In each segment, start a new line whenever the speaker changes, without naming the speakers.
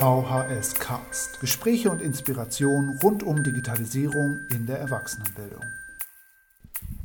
VHS Cast. Gespräche und Inspiration rund um Digitalisierung in der Erwachsenenbildung.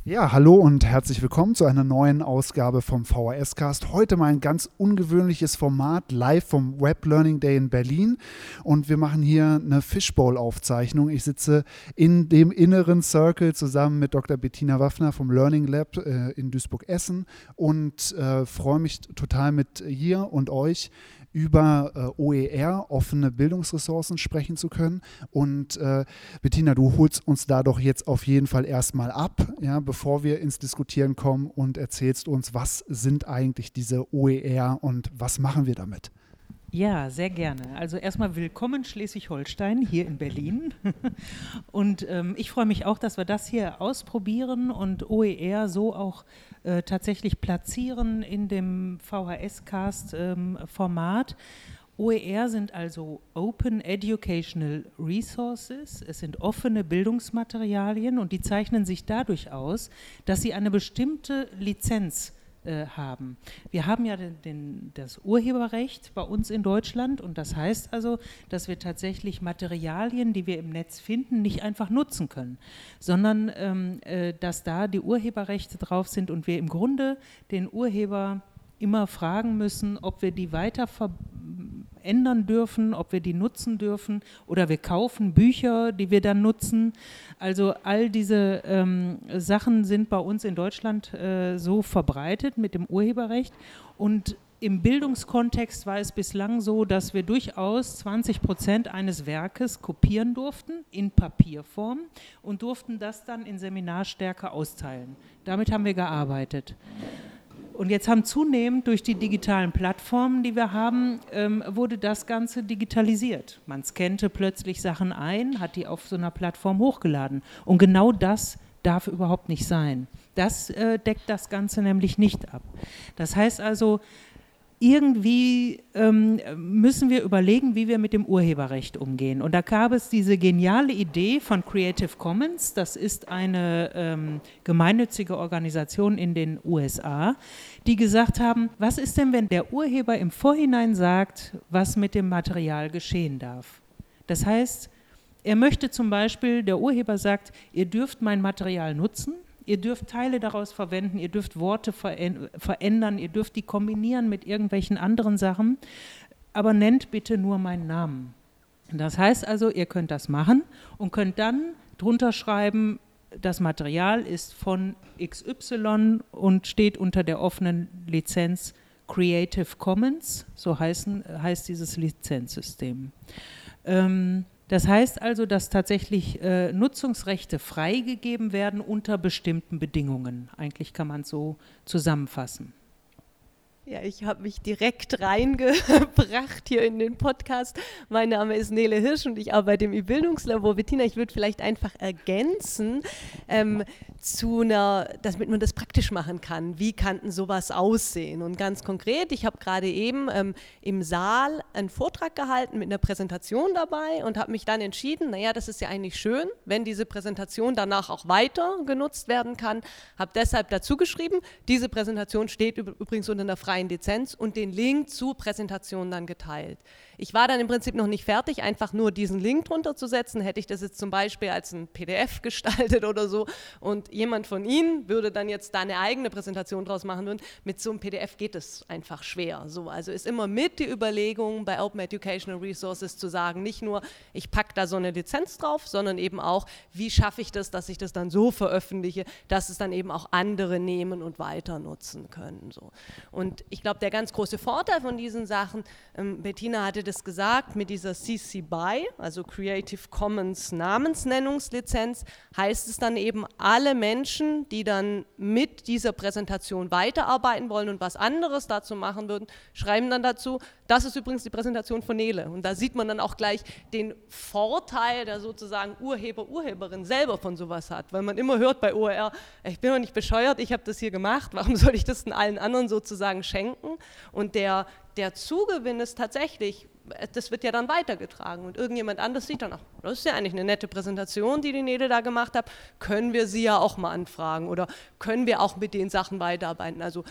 Ja, hallo und herzlich willkommen zu einer neuen Ausgabe vom VHS Cast. Heute mal ein ganz ungewöhnliches Format live vom Web Learning Day in Berlin und wir machen hier eine Fishbowl Aufzeichnung. Ich sitze in dem inneren Circle zusammen mit Dr. Bettina Waffner vom Learning Lab äh, in Duisburg Essen und äh, freue mich total mit ihr und euch über äh, OER, offene Bildungsressourcen, sprechen zu können. Und äh, Bettina, du holst uns da doch jetzt auf jeden Fall erstmal ab, ja, bevor wir ins Diskutieren kommen und erzählst uns, was sind eigentlich diese OER und was machen wir damit?
Ja, sehr gerne. Also erstmal willkommen Schleswig-Holstein hier in Berlin. Und ähm, ich freue mich auch, dass wir das hier ausprobieren und OER so auch äh, tatsächlich platzieren in dem VHS-Cast-Format. Ähm, OER sind also Open Educational Resources. Es sind offene Bildungsmaterialien und die zeichnen sich dadurch aus, dass sie eine bestimmte Lizenz äh, haben. Wir haben ja den, den, das Urheberrecht bei uns in Deutschland und das heißt also, dass wir tatsächlich Materialien, die wir im Netz finden, nicht einfach nutzen können, sondern ähm, äh, dass da die Urheberrechte drauf sind und wir im Grunde den Urheber immer fragen müssen, ob wir die weiter ändern dürfen, ob wir die nutzen dürfen oder wir kaufen Bücher, die wir dann nutzen. Also all diese ähm, Sachen sind bei uns in Deutschland äh, so verbreitet mit dem Urheberrecht und im Bildungskontext war es bislang so, dass wir durchaus 20 Prozent eines Werkes kopieren durften in Papierform und durften das dann in Seminarstärke austeilen. Damit haben wir gearbeitet. Und jetzt haben zunehmend durch die digitalen Plattformen, die wir haben, ähm, wurde das Ganze digitalisiert. Man scannte plötzlich Sachen ein, hat die auf so einer Plattform hochgeladen. Und genau das darf überhaupt nicht sein. Das äh, deckt das Ganze nämlich nicht ab. Das heißt also, irgendwie ähm, müssen wir überlegen, wie wir mit dem Urheberrecht umgehen. Und da gab es diese geniale Idee von Creative Commons. Das ist eine ähm, gemeinnützige Organisation in den USA, die gesagt haben, was ist denn, wenn der Urheber im Vorhinein sagt, was mit dem Material geschehen darf? Das heißt, er möchte zum Beispiel, der Urheber sagt, ihr dürft mein Material nutzen, Ihr dürft Teile daraus verwenden, ihr dürft Worte verändern, ihr dürft die kombinieren mit irgendwelchen anderen Sachen, aber nennt bitte nur meinen Namen. Das heißt also, ihr könnt das machen und könnt dann drunter schreiben, das Material ist von XY und steht unter der offenen Lizenz Creative Commons, so heißen, heißt dieses Lizenzsystem. Ähm, das heißt also, dass tatsächlich äh, Nutzungsrechte freigegeben werden unter bestimmten Bedingungen. Eigentlich kann man es so zusammenfassen.
Ja, ich habe mich direkt reingebracht hier in den Podcast. Mein Name ist Nele Hirsch und ich arbeite im E-Bildungslabor. Bettina, ich würde vielleicht einfach ergänzen, ähm, zu einer, damit man das praktisch machen kann. Wie kann denn sowas aussehen? Und ganz konkret, ich habe gerade eben ähm, im Saal einen Vortrag gehalten mit einer Präsentation dabei und habe mich dann entschieden, naja, das ist ja eigentlich schön, wenn diese Präsentation danach auch weiter genutzt werden kann. Habe deshalb dazu geschrieben, diese Präsentation steht übrigens unter einer freien Lizenz und den Link zur Präsentation dann geteilt. Ich war dann im Prinzip noch nicht fertig, einfach nur diesen Link drunter zu setzen. Hätte ich das jetzt zum Beispiel als ein PDF gestaltet oder so und jemand von Ihnen würde dann jetzt da eine eigene Präsentation draus machen würden, mit so einem PDF geht es einfach schwer. So, also ist immer mit die Überlegung bei Open Educational Resources zu sagen, nicht nur, ich packe da so eine Lizenz drauf, sondern eben auch, wie schaffe ich das, dass ich das dann so veröffentliche, dass es dann eben auch andere nehmen und weiter nutzen können. So. Und ich glaube, der ganz große Vorteil von diesen Sachen, ähm, Bettina hatte das gesagt, mit dieser CC BY, also Creative Commons Namensnennungslizenz, heißt es dann eben, alle Menschen, die dann mit dieser Präsentation weiterarbeiten wollen und was anderes dazu machen würden, schreiben dann dazu, das ist übrigens die Präsentation von Nele. Und da sieht man dann auch gleich den Vorteil, der sozusagen Urheber, Urheberin selber von sowas hat. Weil man immer hört bei OER, ich bin doch nicht bescheuert, ich habe das hier gemacht, warum soll ich das denn allen anderen sozusagen schenken? Und der, der Zugewinn ist tatsächlich, das wird ja dann weitergetragen und irgendjemand anders sieht dann, ach, das ist ja eigentlich eine nette Präsentation, die die Nele da gemacht hat, können wir sie ja auch mal anfragen oder können wir auch mit den Sachen weiterarbeiten. Also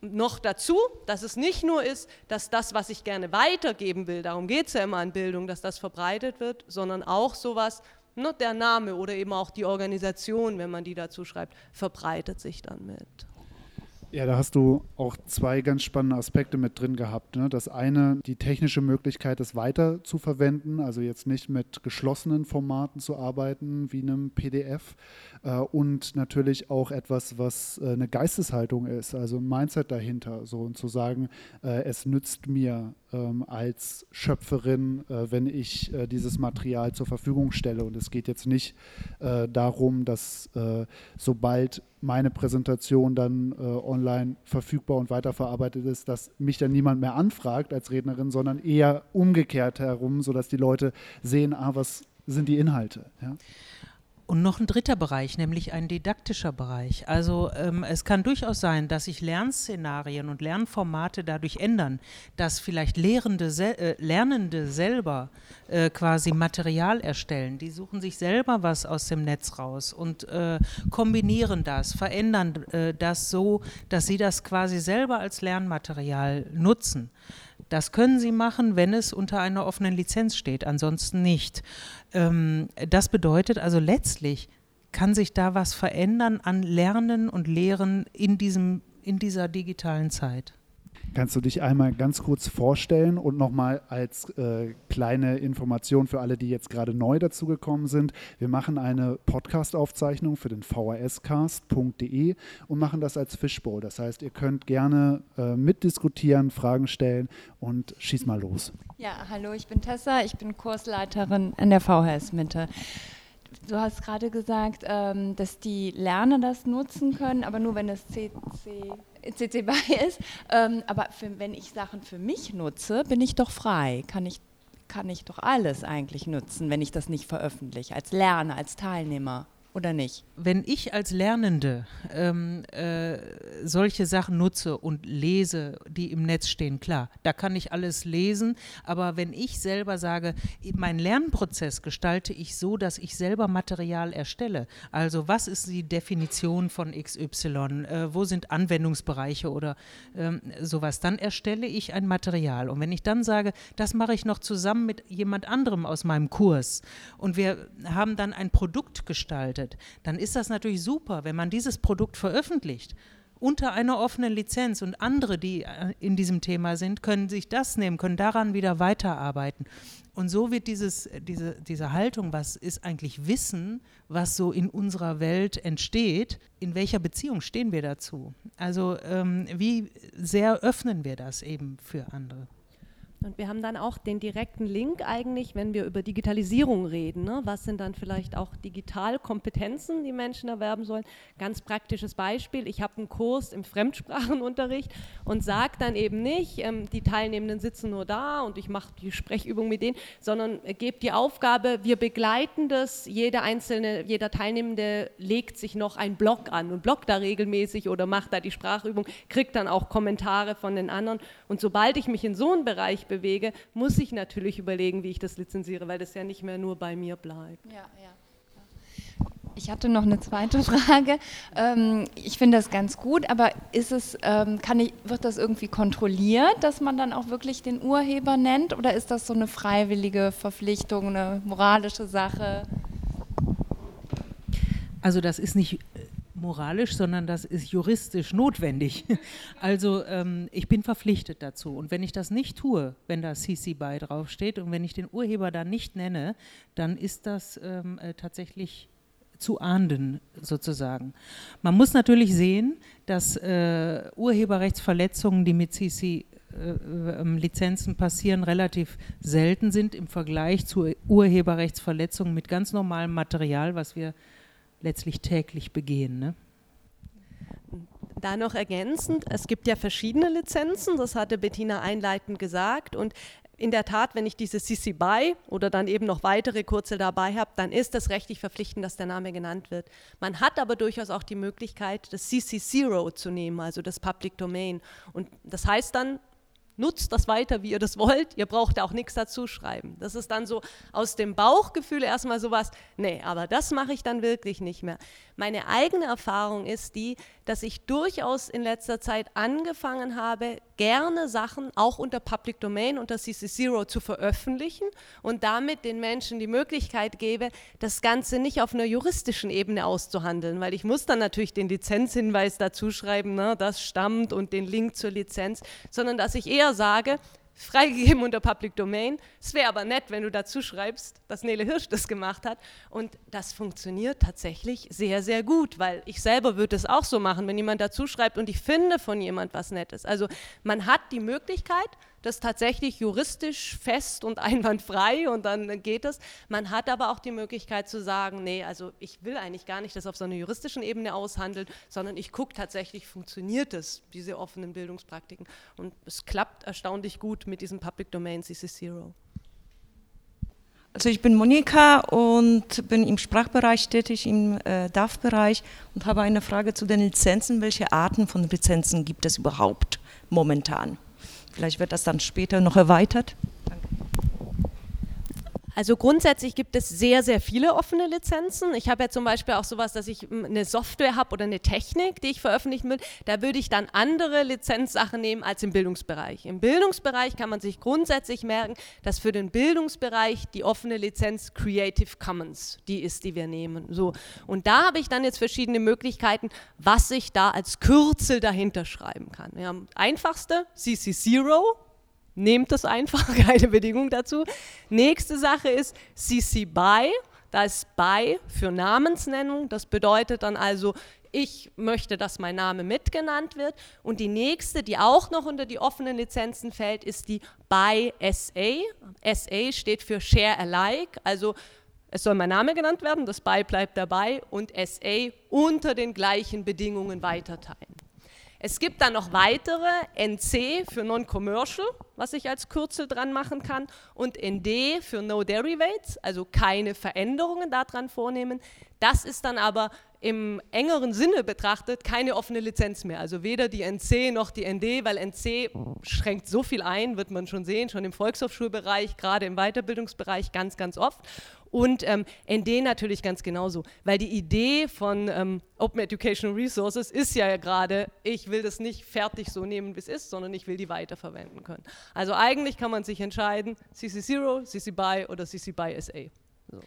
noch dazu, dass es nicht nur ist, dass das, was ich gerne weitergeben will, darum geht es ja immer an Bildung, dass das verbreitet wird, sondern auch sowas, ne, der Name oder eben auch die Organisation, wenn man die dazu schreibt, verbreitet sich dann mit.
Ja, da hast du auch zwei ganz spannende Aspekte mit drin gehabt. Ne? Das eine, die technische Möglichkeit, es weiter zu verwenden, also jetzt nicht mit geschlossenen Formaten zu arbeiten, wie einem PDF. Äh, und natürlich auch etwas, was äh, eine Geisteshaltung ist, also ein Mindset dahinter. So und zu sagen, äh, es nützt mir ähm, als Schöpferin, äh, wenn ich äh, dieses Material zur Verfügung stelle. Und es geht jetzt nicht äh, darum, dass sobald meine Präsentation dann äh, online verfügbar und weiterverarbeitet ist, dass mich dann niemand mehr anfragt als Rednerin, sondern eher umgekehrt herum, sodass die Leute sehen, ah, was sind die Inhalte. Ja?
Und noch ein dritter Bereich, nämlich ein didaktischer Bereich. Also ähm, es kann durchaus sein, dass sich Lernszenarien und Lernformate dadurch ändern, dass vielleicht Lehrende, sel äh, Lernende selber äh, quasi Material erstellen. Die suchen sich selber was aus dem Netz raus und äh, kombinieren das, verändern äh, das so, dass sie das quasi selber als Lernmaterial nutzen. Das können Sie machen, wenn es unter einer offenen Lizenz steht, ansonsten nicht. Ähm, das bedeutet also letztlich kann sich da was verändern an Lernen und Lehren in, diesem, in dieser digitalen Zeit.
Kannst du dich einmal ganz kurz vorstellen und nochmal als äh, kleine Information für alle, die jetzt gerade neu dazugekommen sind. Wir machen eine Podcast-Aufzeichnung für den vhscast.de und machen das als Fishbowl. Das heißt, ihr könnt gerne äh, mitdiskutieren, Fragen stellen und schieß mal los.
Ja, hallo, ich bin Tessa, ich bin Kursleiterin an der VHS Mitte. Du hast gerade gesagt, ähm, dass die Lerner das nutzen können, aber nur wenn das CC CC BY ist. Ähm, aber für, wenn ich Sachen für mich nutze, bin ich doch frei. Kann ich, kann ich doch alles eigentlich nutzen, wenn ich das nicht veröffentliche, als Lerner, als Teilnehmer oder nicht?
Wenn ich als Lernende ähm, äh, solche Sachen nutze und lese, die im Netz stehen, klar, da kann ich alles lesen, aber wenn ich selber sage, mein Lernprozess gestalte ich so, dass ich selber Material erstelle, also was ist die Definition von XY, äh, wo sind Anwendungsbereiche oder ähm, sowas, dann erstelle ich ein Material. Und wenn ich dann sage, das mache ich noch zusammen mit jemand anderem aus meinem Kurs und wir haben dann ein Produkt gestaltet, verwendet, dann ist das natürlich super, wenn man dieses Produkt veröffentlicht unter einer offenen Lizenz und andere, die äh, in diesem Thema sind, können sich das nehmen, können daran wieder weiterarbeiten. Und so wird dieses, diese, diese Haltung, was ist eigentlich Wissen, was so in unserer Welt entsteht, in welcher Beziehung stehen wir dazu? Also ähm, wie sehr öffnen wir das eben für andere?
Und wir haben dann auch den direkten Link eigentlich, wenn wir über Digitalisierung reden. Ne? Was sind dann vielleicht auch Digitalkompetenzen, die Menschen erwerben sollen? Ganz praktisches Beispiel. Ich habe einen Kurs im Fremdsprachenunterricht und sage dann eben nicht, ähm, die Teilnehmenden sitzen nur da und ich mache die Sprechübung mit denen, sondern gebe die Aufgabe, wir begleiten das. Jeder einzelne, jeder Teilnehmende legt sich noch einen Blog an und bloggt da regelmäßig oder macht da die Sprachübung, kriegt dann auch Kommentare von den anderen. Und sobald ich mich in so einen Bereich bewege, muss ich natürlich überlegen, wie ich das lizenziere, weil das ja nicht mehr nur bei mir bleibt. Ja, ja.
Ich hatte noch eine zweite Frage. Ähm, ich finde das ganz gut, aber ist es, ähm, kann ich, wird das irgendwie kontrolliert, dass man dann auch wirklich den Urheber nennt, oder ist das so eine freiwillige Verpflichtung, eine moralische Sache?
Also das ist nicht moralisch, sondern das ist juristisch notwendig. Also ähm, ich bin verpflichtet dazu. Und wenn ich das nicht tue, wenn da CC BY draufsteht und wenn ich den Urheber da nicht nenne, dann ist das ähm, äh, tatsächlich zu ahnden sozusagen. Man muss natürlich sehen, dass äh, Urheberrechtsverletzungen, die mit CC äh, ähm, Lizenzen passieren, relativ selten sind im Vergleich zu Urheberrechtsverletzungen mit ganz normalem Material, was wir letztlich täglich begehen. Ne?
Da noch ergänzend, es gibt ja verschiedene Lizenzen, das hatte Bettina einleitend gesagt und in der Tat, wenn ich diese CC BY oder dann eben noch weitere kurze dabei habe, dann ist das rechtlich verpflichtend, dass der Name genannt wird. Man hat aber durchaus auch die Möglichkeit, das CC Zero zu nehmen, also das Public Domain. Und das heißt dann, nutzt das weiter, wie ihr das wollt. Ihr braucht auch nichts dazu schreiben. Das ist dann so aus dem Bauchgefühl erstmal sowas, nee, aber das mache ich dann wirklich nicht mehr. Meine eigene Erfahrung ist die, dass ich durchaus in letzter Zeit angefangen habe, gerne Sachen auch unter Public Domain, unter CC Zero zu veröffentlichen und damit den Menschen die Möglichkeit gebe, das Ganze nicht auf einer juristischen Ebene auszuhandeln, weil ich muss dann natürlich den Lizenzhinweis dazu schreiben, ne, das stammt und den Link zur Lizenz, sondern dass ich eher sage, freigegeben unter Public Domain. Es wäre aber nett, wenn du dazu schreibst, dass Nele Hirsch das gemacht hat. Und das funktioniert tatsächlich sehr, sehr gut, weil ich selber würde es auch so machen, wenn jemand dazu schreibt und ich finde von jemand was Nettes. Also man hat die Möglichkeit, das tatsächlich juristisch fest und einwandfrei und dann geht es. Man hat aber auch die Möglichkeit zu sagen, nee, also ich will eigentlich gar nicht das auf so einer juristischen Ebene aushandeln, sondern ich gucke tatsächlich, funktioniert es, diese offenen Bildungspraktiken. Und es klappt erstaunlich gut mit diesem Public Domain CC Zero.
Also ich bin Monika und bin im Sprachbereich tätig, im äh, DAF-Bereich und habe eine Frage zu den Lizenzen. Welche Arten von Lizenzen gibt es überhaupt momentan? Vielleicht wird das dann später noch erweitert.
Also grundsätzlich gibt es sehr, sehr viele offene Lizenzen. Ich habe ja zum Beispiel auch sowas, dass ich eine Software habe oder eine Technik, die ich veröffentlichen will. Da würde ich dann andere Lizenzsachen nehmen als im Bildungsbereich. Im Bildungsbereich kann man sich grundsätzlich merken, dass für den Bildungsbereich die offene Lizenz Creative Commons die ist, die wir nehmen. So. Und da habe ich dann jetzt verschiedene Möglichkeiten, was ich da als Kürzel dahinter schreiben kann. Ja, einfachste CC Zero, Nehmt das einfach, keine Bedingung dazu. Nächste Sache ist CC BY. Da ist BY für Namensnennung. Das bedeutet dann also, ich möchte, dass mein Name mitgenannt wird. Und die nächste, die auch noch unter die offenen Lizenzen fällt, ist die BY SA. SA steht für Share Alike, also es soll mein Name genannt werden, das BY bleibt dabei und SA unter den gleichen Bedingungen weiterteilen. Es gibt dann noch weitere, NC für Non-Commercial, was ich als Kürzel dran machen kann, und ND für No Derivates, also keine Veränderungen daran vornehmen. Das ist dann aber im engeren Sinne betrachtet keine offene Lizenz mehr. Also weder die NC noch die ND, weil NC schränkt so viel ein, wird man schon sehen, schon im Volkshochschulbereich, gerade im Weiterbildungsbereich ganz, ganz oft. Und ähm, ND natürlich ganz genauso, weil die Idee von ähm, Open Educational Resources ist ja gerade, ich will das nicht fertig so nehmen, wie es ist, sondern ich will die weiterverwenden können. Also eigentlich kann man sich entscheiden, CC0, CC BY oder CC BY SA. So.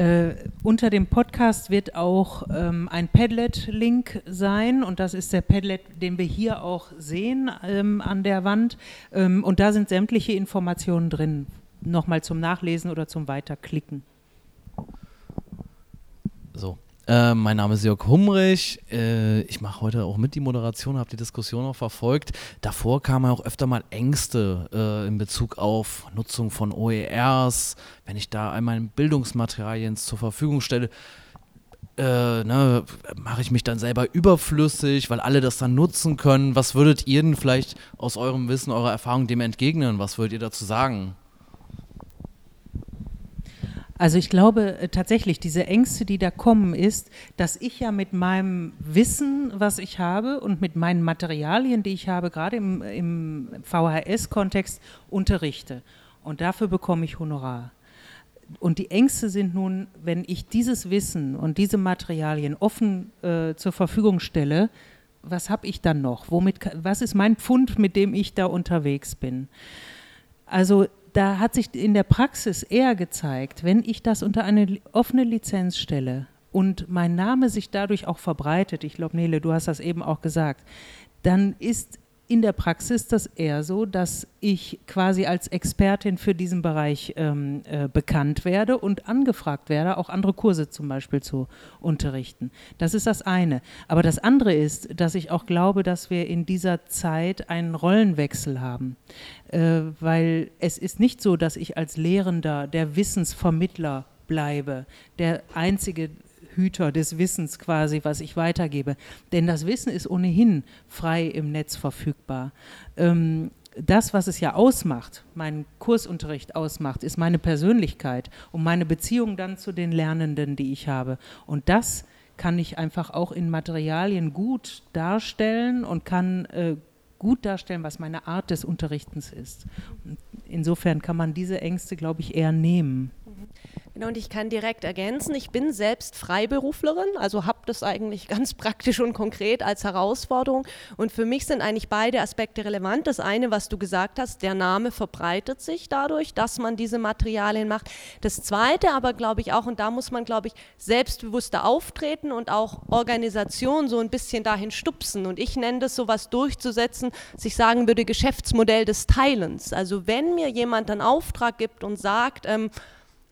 Äh, unter dem Podcast wird auch ähm, ein Padlet-Link sein und das ist der Padlet, den wir hier auch sehen ähm, an der Wand ähm, und da sind sämtliche Informationen drin, nochmal zum Nachlesen oder zum Weiterklicken.
So, äh, mein Name ist Jörg Humrich. Äh, ich mache heute auch mit die Moderation, habe die Diskussion auch verfolgt. Davor kamen auch öfter mal Ängste äh, in Bezug auf Nutzung von OERs, wenn ich da meine Bildungsmaterialien zur Verfügung stelle. Äh, ne, mache ich mich dann selber überflüssig, weil alle das dann nutzen können. Was würdet ihr denn vielleicht aus eurem Wissen, eurer Erfahrung dem entgegnen? Was würdet ihr dazu sagen?
Also ich glaube äh, tatsächlich, diese Ängste, die da kommen, ist, dass ich ja mit meinem Wissen, was ich habe und mit meinen Materialien, die ich habe, gerade im, im VHS-Kontext unterrichte. Und dafür bekomme ich Honorar. Und die Ängste sind nun, wenn ich dieses Wissen und diese Materialien offen äh, zur Verfügung stelle, was habe ich dann noch? Womit, was ist mein Pfund, mit dem ich da unterwegs bin? Also da hat sich in der Praxis eher gezeigt, wenn ich das unter eine offene Lizenz stelle und mein Name sich dadurch auch verbreitet, ich glaube, Nele, du hast das eben auch gesagt, dann ist in der Praxis das eher so, dass ich quasi als Expertin für diesen Bereich ähm, äh, bekannt werde und angefragt werde, auch andere Kurse zum Beispiel zu unterrichten. Das ist das eine. Aber das andere ist, dass ich auch glaube, dass wir in dieser Zeit einen Rollenwechsel haben. Äh, weil es ist nicht so, dass ich als Lehrender der Wissensvermittler bleibe, der einzige Hüter des Wissens quasi, was ich weitergebe. Denn das Wissen ist ohnehin frei im Netz verfügbar. Ähm, das, was es ja ausmacht, meinen Kursunterricht ausmacht, ist meine Persönlichkeit und meine Beziehung dann zu den Lernenden, die ich habe. Und das kann ich einfach auch in Materialien gut darstellen und kann äh, gut darstellen, was meine Art des Unterrichtens ist. Insofern kann man diese Ängste, glaube ich, eher nehmen.
Genau, und ich kann direkt ergänzen, ich bin selbst Freiberuflerin, also habe das eigentlich ganz praktisch und konkret als Herausforderung. Und für mich sind eigentlich beide Aspekte relevant. Das eine, was du gesagt hast, der Name verbreitet sich dadurch, dass man diese Materialien macht. Das zweite aber, glaube ich, auch, und da muss man, glaube ich, selbstbewusster auftreten und auch Organisationen so ein bisschen dahin stupsen. Und ich nenne das sowas durchzusetzen, dass ich sagen würde, Geschäftsmodell des Teilens. Also wenn mir jemand einen Auftrag gibt und sagt, ähm,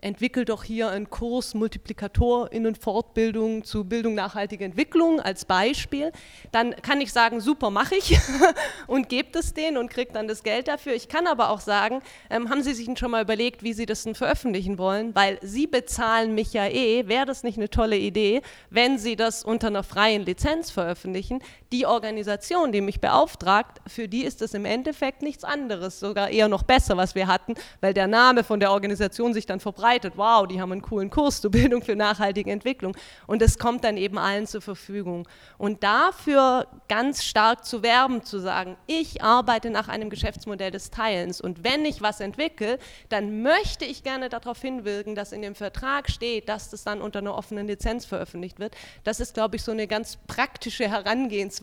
entwickelt doch hier einen Kurs Multiplikatorinnen Fortbildung zu Bildung nachhaltiger Entwicklung als Beispiel, dann kann ich sagen, super, mache ich und gebe es denen und kriege dann das Geld dafür. Ich kann aber auch sagen, ähm, haben Sie sich schon mal überlegt, wie Sie das denn veröffentlichen wollen, weil Sie bezahlen mich ja eh, wäre das nicht eine tolle Idee, wenn Sie das unter einer freien Lizenz veröffentlichen. Die Organisation, die mich beauftragt, für die ist das im Endeffekt nichts anderes, sogar eher noch besser, was wir hatten, weil der Name von der Organisation sich dann verbreitet wow, die haben einen coolen Kurs zur Bildung für nachhaltige Entwicklung. Und es kommt dann eben allen zur Verfügung. Und dafür ganz stark zu werben, zu sagen, ich arbeite nach einem Geschäftsmodell des Teilens. Und wenn ich was entwickle, dann möchte ich gerne darauf hinwirken, dass in dem Vertrag steht, dass das dann unter einer offenen Lizenz veröffentlicht wird. Das ist, glaube ich, so eine ganz praktische Herangehensweise,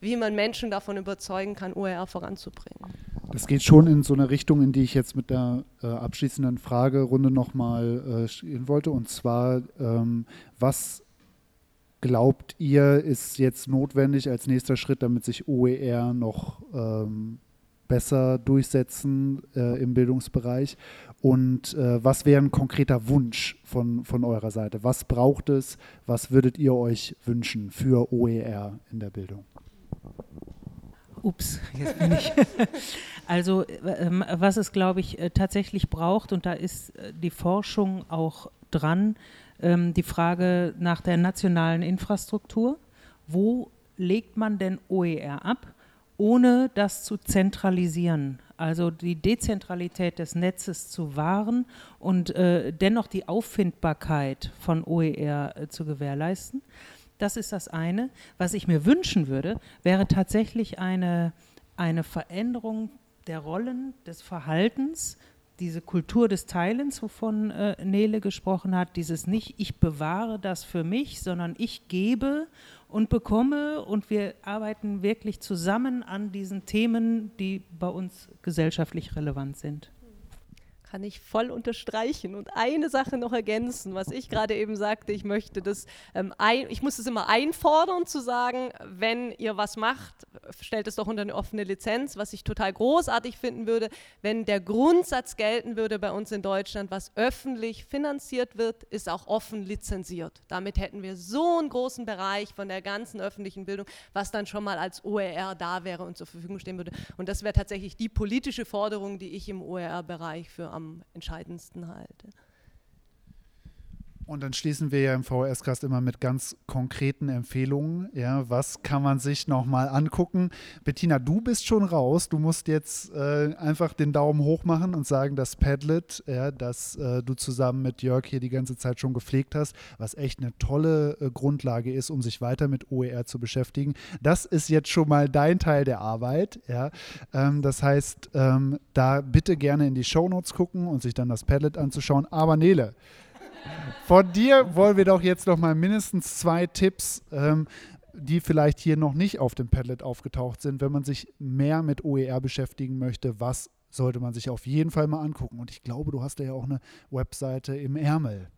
wie man Menschen davon überzeugen kann, OER voranzubringen.
Das geht schon in so eine Richtung, in die ich jetzt mit der äh, abschließenden Fragerunde nochmal äh, gehen wollte. Und zwar, ähm, was glaubt ihr, ist jetzt notwendig als nächster Schritt, damit sich OER noch ähm, besser durchsetzen äh, im Bildungsbereich? Und äh, was wäre ein konkreter Wunsch von, von eurer Seite? Was braucht es? Was würdet ihr euch wünschen für OER in der Bildung?
Ups, jetzt bin ich. also, ähm, was es, glaube ich, äh, tatsächlich braucht, und da ist äh, die Forschung auch dran, ähm, die Frage nach der nationalen Infrastruktur. Wo legt man denn OER ab, ohne das zu zentralisieren? Also die Dezentralität des Netzes zu wahren und äh, dennoch die Auffindbarkeit von OER äh, zu gewährleisten. Das ist das eine. Was ich mir wünschen würde, wäre tatsächlich eine, eine Veränderung der Rollen, des Verhaltens, diese Kultur des Teilens, wovon äh, Nele gesprochen hat, dieses nicht, ich bewahre das für mich, sondern ich gebe und bekomme und wir arbeiten wirklich zusammen an diesen Themen, die bei uns gesellschaftlich relevant sind
kann ich voll unterstreichen und eine Sache noch ergänzen, was ich gerade eben sagte, ich möchte das, ähm, ein, ich muss es immer einfordern zu sagen, wenn ihr was macht, stellt es doch unter eine offene Lizenz, was ich total großartig finden würde, wenn der Grundsatz gelten würde bei uns in Deutschland, was öffentlich finanziert wird, ist auch offen lizenziert. Damit hätten wir so einen großen Bereich von der ganzen öffentlichen Bildung, was dann schon mal als OER da wäre und zur Verfügung stehen würde. Und das wäre tatsächlich die politische Forderung, die ich im OER-Bereich für am entscheidendsten halte.
Und dann schließen wir ja im VHS-Cast immer mit ganz konkreten Empfehlungen. Ja, was kann man sich nochmal angucken? Bettina, du bist schon raus. Du musst jetzt äh, einfach den Daumen hoch machen und sagen, das Padlet, ja, das äh, du zusammen mit Jörg hier die ganze Zeit schon gepflegt hast, was echt eine tolle äh, Grundlage ist, um sich weiter mit OER zu beschäftigen. Das ist jetzt schon mal dein Teil der Arbeit. Ja. Ähm, das heißt, ähm, da bitte gerne in die Shownotes gucken und sich dann das Padlet anzuschauen. Aber Nele, von dir wollen wir doch jetzt noch mal mindestens zwei Tipps, ähm, die vielleicht hier noch nicht auf dem Padlet aufgetaucht sind, wenn man sich mehr mit OER beschäftigen möchte. Was sollte man sich auf jeden Fall mal angucken? Und ich glaube, du hast ja auch eine Webseite im Ärmel.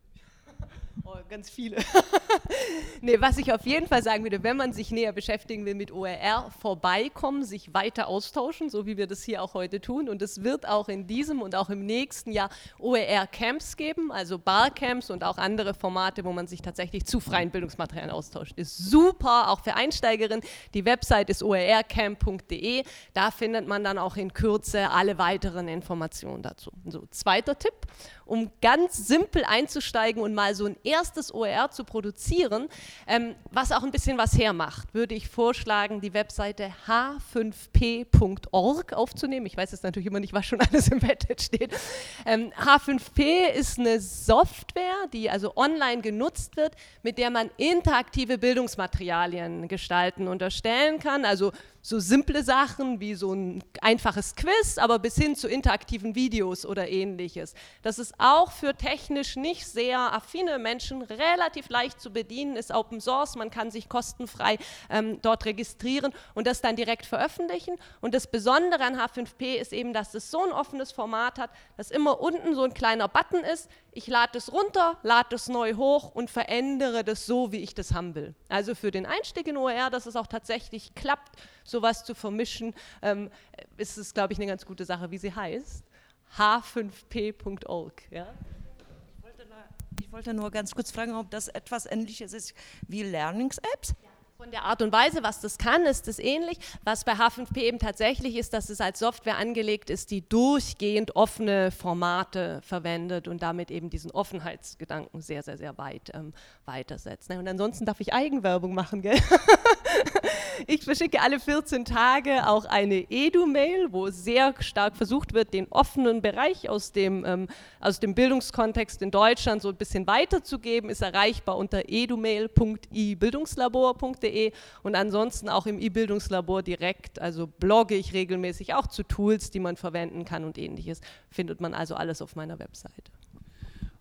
Oh, ganz viele. nee, was ich auf jeden Fall sagen würde, wenn man sich näher beschäftigen will mit OER, vorbeikommen, sich weiter austauschen, so wie wir das hier auch heute tun. Und es wird auch in diesem und auch im nächsten Jahr OER-Camps geben, also Barcamps und auch andere Formate, wo man sich tatsächlich zu freien Bildungsmaterialien austauscht. Ist super, auch für Einsteigerinnen. Die Website ist oercamp.de. Da findet man dann auch in Kürze alle weiteren Informationen dazu. So, zweiter Tipp um ganz simpel einzusteigen und mal so ein erstes OER zu produzieren, ähm, was auch ein bisschen was hermacht, würde ich vorschlagen, die Webseite h5p.org aufzunehmen. Ich weiß jetzt natürlich immer nicht, was schon alles im Embedded steht. Ähm, H5p ist eine Software, die also online genutzt wird, mit der man interaktive Bildungsmaterialien gestalten und erstellen kann. Also so simple Sachen wie so ein einfaches Quiz, aber bis hin zu interaktiven Videos oder ähnliches. Das ist auch für technisch nicht sehr affine Menschen relativ leicht zu bedienen, ist Open Source, man kann sich kostenfrei ähm, dort registrieren und das dann direkt veröffentlichen. Und das Besondere an H5P ist eben, dass es so ein offenes Format hat, dass immer unten so ein kleiner Button ist. Ich lade es runter, lade es neu hoch und verändere das so, wie ich das haben will. Also für den Einstieg in OER, dass es auch tatsächlich klappt, sowas zu vermischen, ähm, ist es, glaube ich, eine ganz gute Sache, wie sie heißt. h5p.org. Ja?
Ich wollte nur ganz kurz fragen, ob das etwas Ähnliches ist wie Learnings-Apps. Ja.
Von der Art und Weise, was das kann, ist es ähnlich. Was bei H5P eben tatsächlich ist, dass es als Software angelegt ist, die durchgehend offene Formate verwendet und damit eben diesen Offenheitsgedanken sehr, sehr, sehr weit ähm, weitersetzt. Und ansonsten darf ich Eigenwerbung machen, gell? Ich verschicke alle 14 Tage auch eine Edu-Mail, wo sehr stark versucht wird, den offenen Bereich aus dem, ähm, aus dem Bildungskontext in Deutschland so ein bisschen weiterzugeben. Ist erreichbar unter edumail.ibildungslabor.de und ansonsten auch im E-Bildungslabor direkt. Also blogge ich regelmäßig auch zu Tools, die man verwenden kann und ähnliches. Findet man also alles auf meiner Webseite.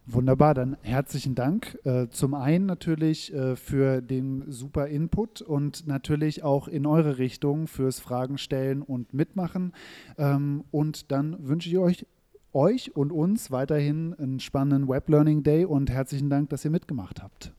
Wunderbar, dann herzlichen Dank. Äh, zum einen natürlich äh, für den super Input und natürlich auch in eure Richtung fürs Fragen stellen und mitmachen. Ähm, und dann wünsche ich euch, euch und uns weiterhin einen spannenden Web Learning Day und herzlichen Dank, dass ihr mitgemacht habt.